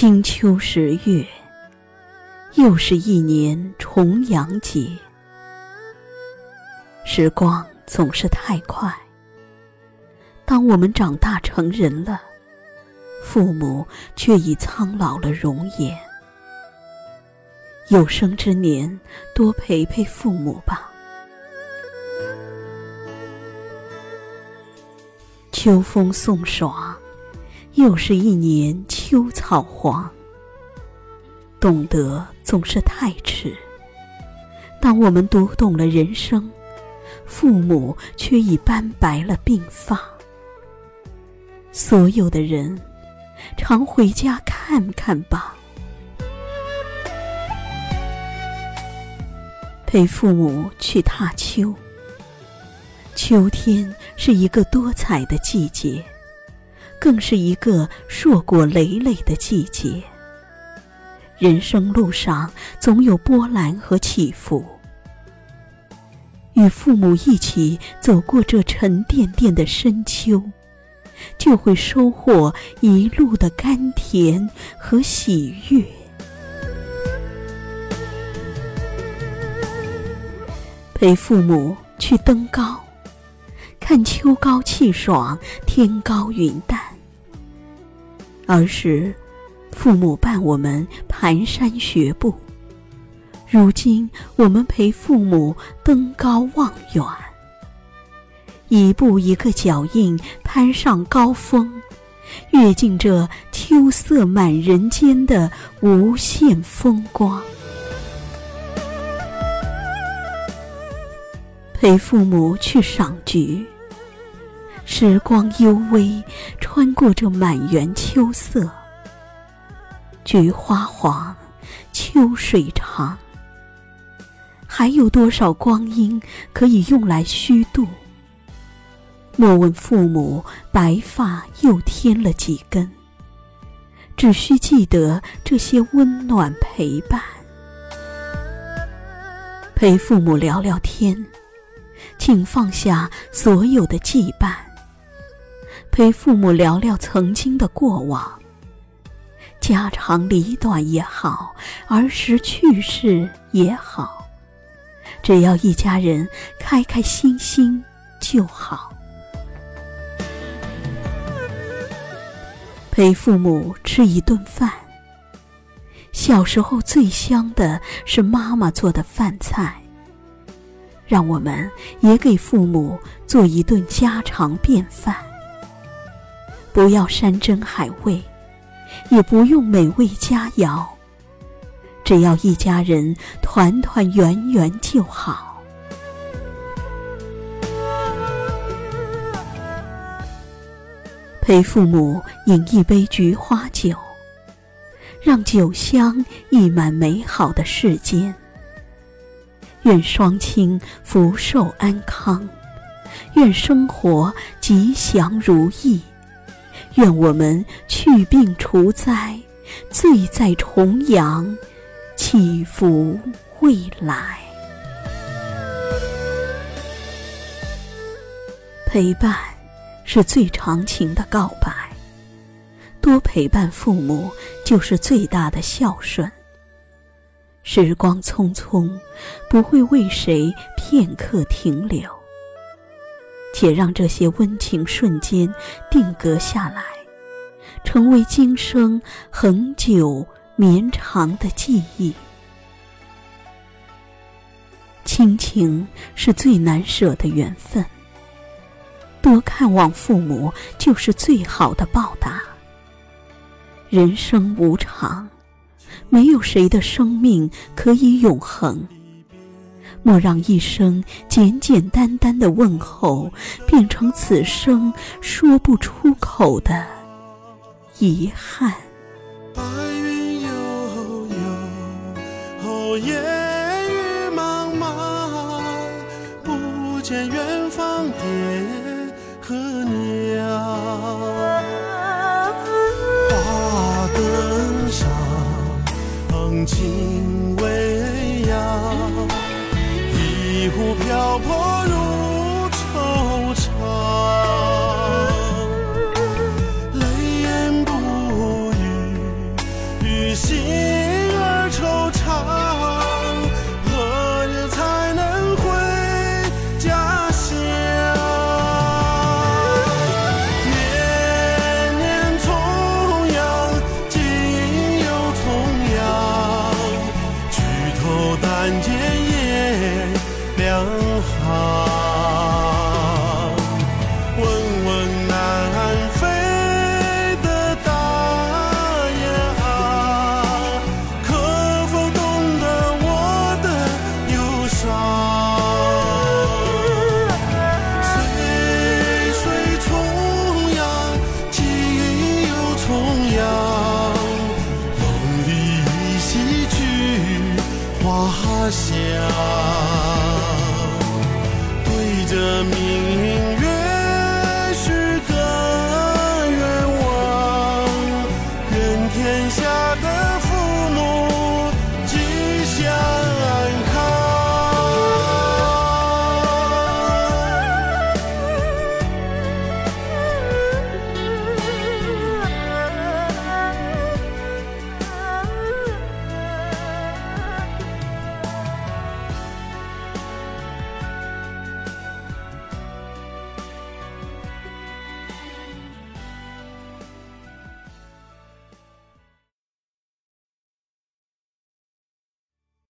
金秋十月，又是一年重阳节。时光总是太快，当我们长大成人了，父母却已苍老了容颜。有生之年，多陪陪父母吧。秋风送爽，又是一年秋草黄。懂得总是太迟，当我们读懂了人生。父母却已斑白了鬓发。所有的人，常回家看看吧。陪父母去踏秋。秋天是一个多彩的季节，更是一个硕果累累的季节。人生路上总有波澜和起伏。与父母一起走过这沉甸甸的深秋，就会收获一路的甘甜和喜悦。陪父母去登高，看秋高气爽，天高云淡。儿时，父母伴我们蹒跚学步。如今，我们陪父母登高望远，一步一个脚印攀上高峰，阅尽这秋色满人间的无限风光。陪父母去赏菊，时光幽微，穿过这满园秋色，菊花黄，秋水长。还有多少光阴可以用来虚度？莫问父母白发又添了几根，只需记得这些温暖陪伴。陪父母聊聊天，请放下所有的羁绊。陪父母聊聊曾经的过往，家长里短也好，儿时趣事也好。只要一家人开开心心就好。陪父母吃一顿饭。小时候最香的是妈妈做的饭菜。让我们也给父母做一顿家常便饭。不要山珍海味，也不用美味佳肴。只要一家人团团圆圆就好。陪父母饮一杯菊花酒，让酒香溢满美好的世间。愿双亲福寿安康，愿生活吉祥如意，愿我们去病除灾，醉在重阳。祈福未来，陪伴是最长情的告白。多陪伴父母，就是最大的孝顺。时光匆匆，不会为谁片刻停留。且让这些温情瞬间定格下来，成为今生恒久。绵长的记忆，亲情是最难舍的缘分。多看望父母，就是最好的报答。人生无常，没有谁的生命可以永恒。莫让一生简简单单的问候，变成此生说不出口的遗憾。烟雨茫茫，不见远方爹和娘。花灯上，情未央，一壶漂泊如惆怅，泪眼不语，于心。想，对着明